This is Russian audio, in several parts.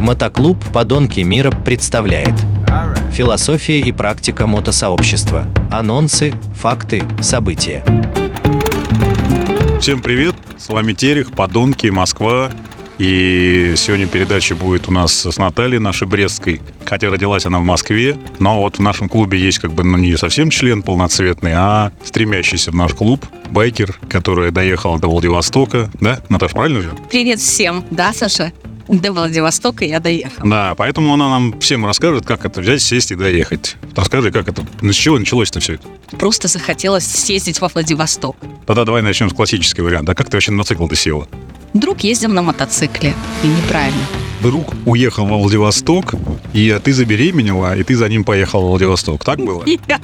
Мотоклуб «Подонки мира» представляет Философия и практика мотосообщества. Анонсы, факты, события. Всем привет, с вами Терех, Подонки, Москва. И сегодня передача будет у нас с Натальей, нашей брестской. Хотя родилась она в Москве, но вот в нашем клубе есть как бы ну, не совсем член полноцветный, а стремящийся в наш клуб байкер, который доехал до Владивостока. Да, Наташа, правильно же? Привет всем. Да, Саша? До Владивостока я доехала. Да, поэтому она нам всем расскажет, как это взять, сесть и доехать. Расскажи, как это, с чего началось-то все это? Просто захотелось съездить во Владивосток. Тогда давай начнем с классического варианта. А как ты вообще на мотоцикл-то села? Друг ездил на мотоцикле. И неправильно. Друг уехал во Владивосток, и ты забеременела, и ты за ним поехал во Владивосток. Так было? Нет.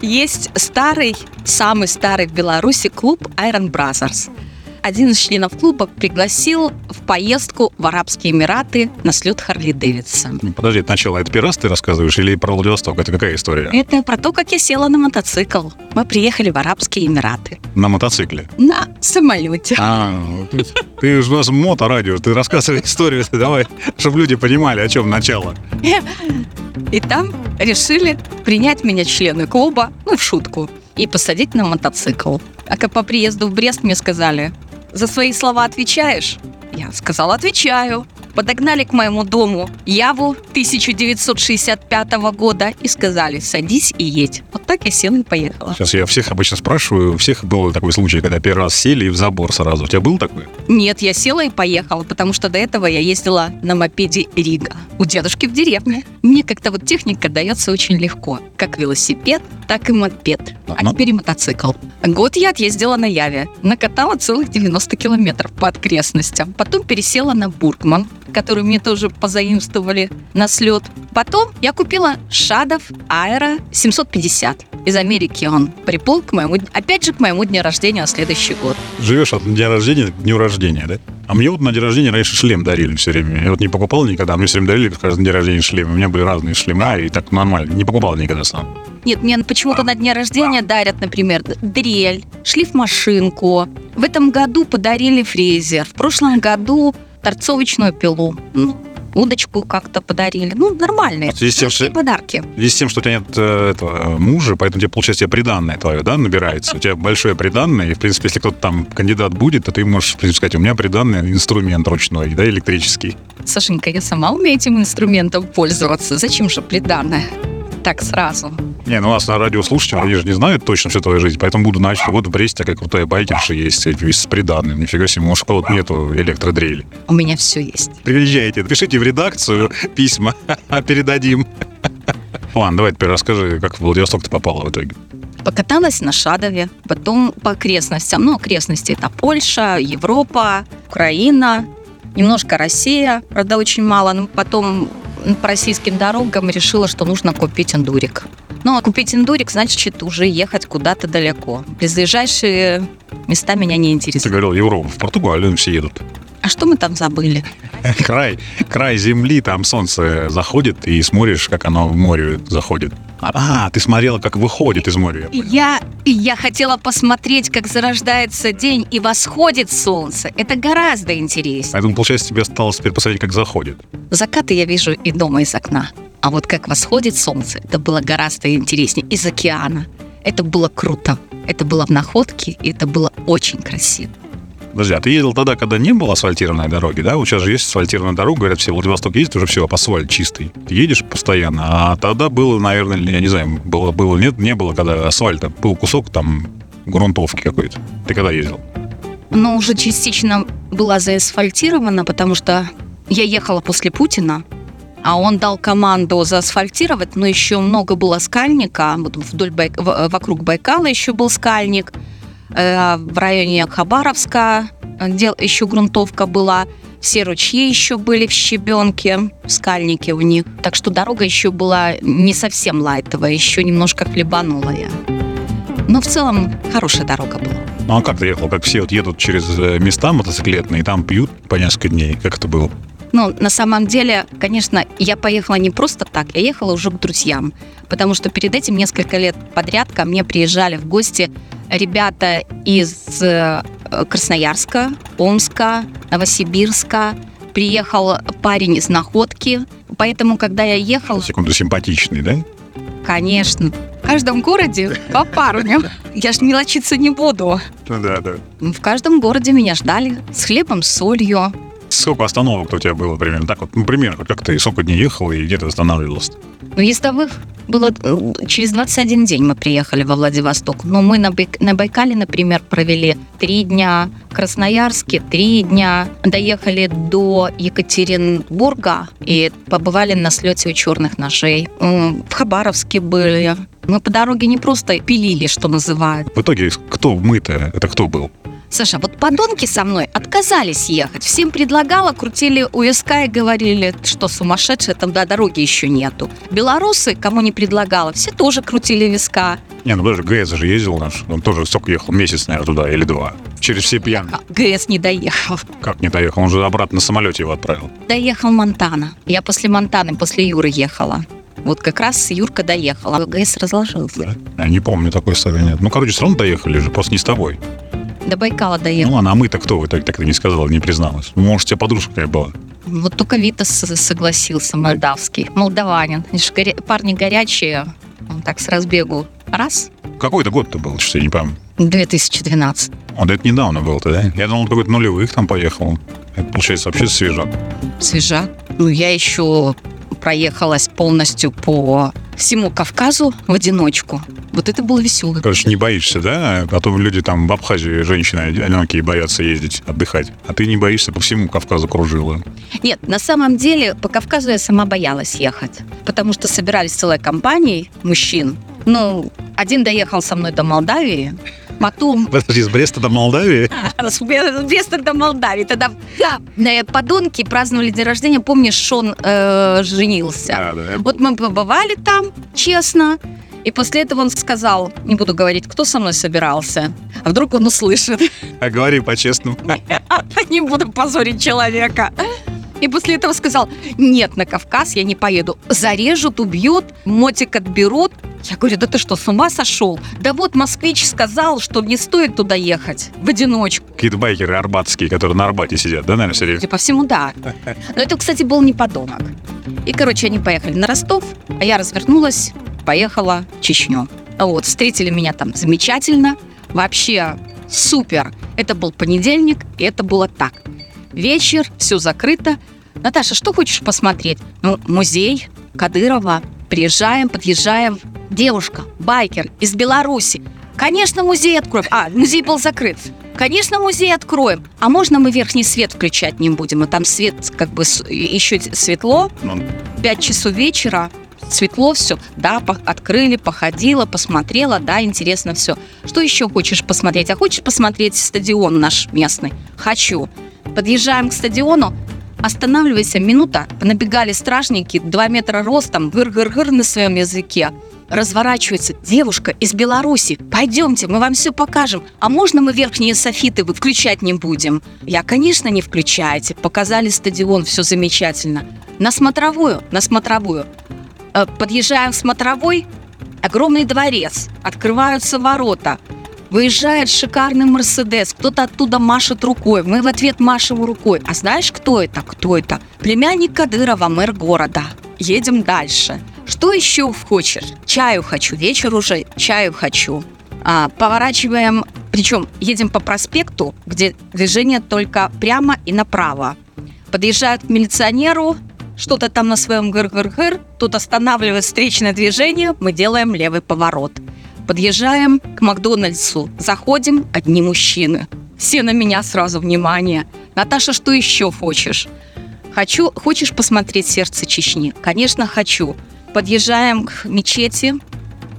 Есть старый, самый старый в Беларуси клуб Iron Brothers. Один из членов клуба пригласил в поездку в Арабские Эмираты на слет Харли Дэвидсон. Ну, Подожди, это начало, это раз ты рассказываешь или про Владивосток? Это какая история? Это про то, как я села на мотоцикл. Мы приехали в Арабские Эмираты. На мотоцикле. На самолете. А, ты, ты же у нас моторадио, ты рассказывай историю, давай, чтобы люди понимали, о чем начало. И там решили принять меня члены клуба, ну, в шутку, и посадить на мотоцикл. А как по приезду в Брест мне сказали, за свои слова отвечаешь? Я сказала, отвечаю. Подогнали к моему дому Яву 1965 года и сказали, садись и едь. Вот так я села и поехала. Сейчас я всех обычно спрашиваю, у всех был такой случай, когда первый раз сели и в забор сразу. У тебя был такой? Нет, я села и поехала, потому что до этого я ездила на мопеде Рига. У дедушки в деревне. Мне как-то вот техника дается очень легко. Как велосипед, так и мопед. А Ну. теперь и мотоцикл. Год я отъездила на Яве. Накатала целых 90 километров по окрестностям. Потом пересела на Бургман, который мне тоже позаимствовали на слет. Потом я купила Шадов Аэро 750. Из Америки он приплыл к моему, опять же, к моему дню рождения на следующий год. Живешь от дня рождения к дню рождения, да? А мне вот на день рождения раньше шлем дарили все время. Я вот не покупал никогда, мне все время дарили каждый день рождения шлем. У меня были разные шлема, и так нормально. Не покупал никогда сам. Нет, мне почему-то на дне рождения дарят, например, дрель, шлифмашинку. В этом году подарили фрезер. В прошлом году торцовочную пилу. Ну, удочку как-то подарили. Ну, нормальные. В связи с тем, что- подарки. В связи с тем, что у тебя нет э, этого мужа, поэтому тебе, получается, тебе приданное твое, да, набирается. У тебя большое приданное, и, в принципе, если кто-то там кандидат будет, то ты можешь, в принципе, сказать, у меня приданный инструмент ручной, да, электрический. Сашенька, я сама умею этим инструментом пользоваться. Зачем же приданное? Так сразу. Не, ну у нас на радиослушатели, они же не знают точно всю твою жизнь, поэтому буду что вот в Бресте такая крутая байкерша есть с приданным. Нифига себе, может, у кого-то нету электродрели. У меня все есть. Приезжайте, пишите в редакцию письма, передадим. Ладно, давай теперь расскажи, как в Владивосток ты попала в итоге. Покаталась на Шадове, потом по окрестностям. Ну, окрестности это Польша, Европа, Украина, немножко Россия, правда, очень мало. Но потом по российским дорогам решила, что нужно купить эндурик. Ну, а купить эндурик, значит, уже ехать куда-то далеко. Близлежащие места меня не Ты интересуют. говорил, Европа, в Португалию все едут. Что мы там забыли? Край, край земли, там солнце заходит, и смотришь, как оно в море заходит. А, ты смотрела, как выходит из моря. Я, я хотела посмотреть, как зарождается день и восходит солнце. Это гораздо интереснее. Поэтому, получается, тебе осталось теперь посмотреть, как заходит. Закаты я вижу и дома из окна. А вот как восходит солнце, это было гораздо интереснее. Из океана. Это было круто. Это было в находке, и это было очень красиво. Подожди, а ты ездил тогда, когда не было асфальтированной дороги, да? Вот сейчас же есть асфальтированная дорога, говорят, все, Владивосток ездит, уже все, асфальт чистый. Ты едешь постоянно, а тогда было, наверное, я не знаю, было, было, нет, не было, когда асфальта, был кусок там грунтовки какой-то. Ты когда ездил? Но уже частично была заасфальтирована, потому что я ехала после Путина, а он дал команду заасфальтировать, но еще много было скальника, вот вдоль Бай- в- вокруг Байкала еще был скальник, э, в районе Хабаровска, где еще грунтовка была, все ручьи еще были в щебенке, в скальнике у них. Так что дорога еще была не совсем лайтовая, еще немножко хлебанула я. Но в целом хорошая дорога была. Ну а как ты ехал? Как все вот едут через э, места мотоциклетные, и там пьют по несколько дней. Как это было? Ну, на самом деле, конечно, я поехала не просто так, я ехала уже к друзьям, потому что перед этим несколько лет подряд ко мне приезжали в гости ребята из э, Красноярска, Омска, Новосибирска, Приехал парень из Находки, поэтому, когда я ехал, Секунду, симпатичный, да? конечно, в каждом городе по парню. Я ж мелочиться не буду. Ну Да, да. В каждом городе меня ждали с хлебом, с солью. Сколько остановок у тебя было примерно? Так вот, ну, примерно, как ты сколько дней ехал и где ты останавливался? Ну, ездовых было э, через 21 день мы приехали во Владивосток. Но мы на, Байк- на Байкале, например, провели три дня, в Красноярске три дня, доехали до Екатеринбурга и побывали на слете у черных ножей. В Хабаровске были. Мы по дороге не просто пилили, что называют. В итоге, кто мы-то? Это кто был? Саша, вот подонки со мной отказались ехать. Всем предлагала, крутили у виска и говорили, что сумасшедшие, там до дороги еще нету. Белорусы, кому не предлагала, все тоже крутили виска. Не, ну даже ГЭС же ездил наш. Он тоже столько ехал, месяц, наверное, туда или два. Через все пьяные. А, ГС не доехал. Как не доехал? Он же обратно на самолете его отправил. Доехал Монтана. Я после Монтаны, после Юры ехала. Вот как раз Юрка доехала. ГС разложился. Я не помню такой истории нет. Ну, короче, все равно доехали же, просто не с тобой. До Байкала Ну доехал. ладно, а мы-то кто? Вы так, так и не сказала, не призналась. Ну, Может, у тебя подружка какая была? Вот только Витас согласился, молдавский. Молдаванин. Горя- Парни горячие. Он так с разбегу. Раз. Какой-то год-то был, что я не помню. 2012. Вот это недавно было-то, да? Я думал, какой-то нулевых там поехал. Это, получается, вообще свежак. Свежа. Ну, я еще проехалась полностью по всему Кавказу в одиночку. Вот это было весело. Короче, не боишься, да? А то люди там в Абхазии, женщины одинокие, боятся ездить, отдыхать. А ты не боишься, по всему Кавказу кружила. Нет, на самом деле по Кавказу я сама боялась ехать, потому что собирались целой компанией мужчин. Ну, один доехал со мной до Молдавии, потом Подожди, с Бреста до Молдавии? с Бреста до Молдавии. Тогда да, подонки праздновали день рождения. Помнишь, Шон э, женился. Да. Вот мы побывали там, честно. И после этого он сказал, не буду говорить, кто со мной собирался, а вдруг он услышит. А говори по-честному. Не буду позорить человека. И после этого сказал, нет, на Кавказ я не поеду. Зарежут, убьют, мотик отберут. Я говорю, да ты что, с ума сошел? Да вот москвич сказал, что не стоит туда ехать в одиночку. Какие-то байкеры арбатские, которые на Арбате сидят, да, наверное? Судя по всему, да. Но это, кстати, был не подонок. И, короче, они поехали на Ростов, а я развернулась, поехала в Чечню. Вот, встретили меня там замечательно, вообще супер. Это был понедельник, и это было так. Вечер, все закрыто. Наташа, что хочешь посмотреть? Ну, музей Кадырова. Приезжаем, подъезжаем. Девушка, байкер из Беларуси. Конечно, музей откроем. А, музей был закрыт. Конечно, музей откроем. А можно мы верхний свет включать не будем? И там свет как бы еще светло. Ну, 5 часов вечера, светло все. Да, по- открыли, походила, посмотрела, да, интересно все. Что еще хочешь посмотреть? А хочешь посмотреть стадион наш местный? Хочу. Подъезжаем к стадиону, останавливайся, минута. Набегали стражники, 2 метра ростом, гыр-гыр-гыр на своем языке. Разворачивается девушка из Беларуси. Пойдемте, мы вам все покажем. А можно мы верхние софиты включать не будем? Я, конечно, не включайте. Показали стадион, все замечательно. На смотровую, на смотровую. Э, Подъезжаем в смотровой, огромный дворец, открываются ворота. Выезжает шикарный Мерседес, кто-то оттуда машет рукой, мы в ответ машем рукой. А знаешь, кто это? Кто это? Племянник Кадырова, мэр города. Едем дальше. Что еще хочешь? Чаю хочу, вечер уже, чаю хочу. А, поворачиваем, причем едем по проспекту, где движение только прямо и направо. Подъезжают к милиционеру, что-то там на своем гыр-гыр-гыр, тут останавливает встречное движение, мы делаем левый поворот. Подъезжаем к Макдональдсу, заходим, одни мужчины. Все на меня сразу внимание. Наташа, что еще хочешь? Хочу, хочешь посмотреть сердце Чечни? Конечно, хочу. Подъезжаем к мечети.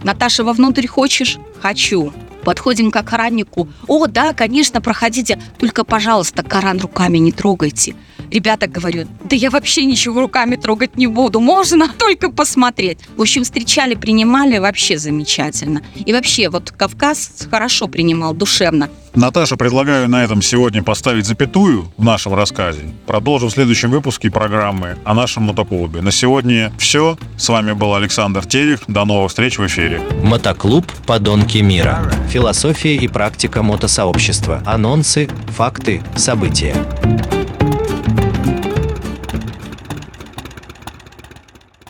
Наташа, вовнутрь хочешь? Хочу. Подходим к охраннику. О, да, конечно, проходите. Только, пожалуйста, Коран руками не трогайте. Ребята говорят, да я вообще ничего руками трогать не буду. Можно только посмотреть. В общем, встречали, принимали вообще замечательно. И вообще, вот Кавказ хорошо принимал, душевно. Наташа, предлагаю на этом сегодня поставить запятую в нашем рассказе. Продолжим в следующем выпуске программы о нашем мотоклубе. На сегодня все. С вами был Александр Терех. До новых встреч в эфире. Мотоклуб «Подонки мира». Философия и практика мотосообщества. Анонсы, факты, события.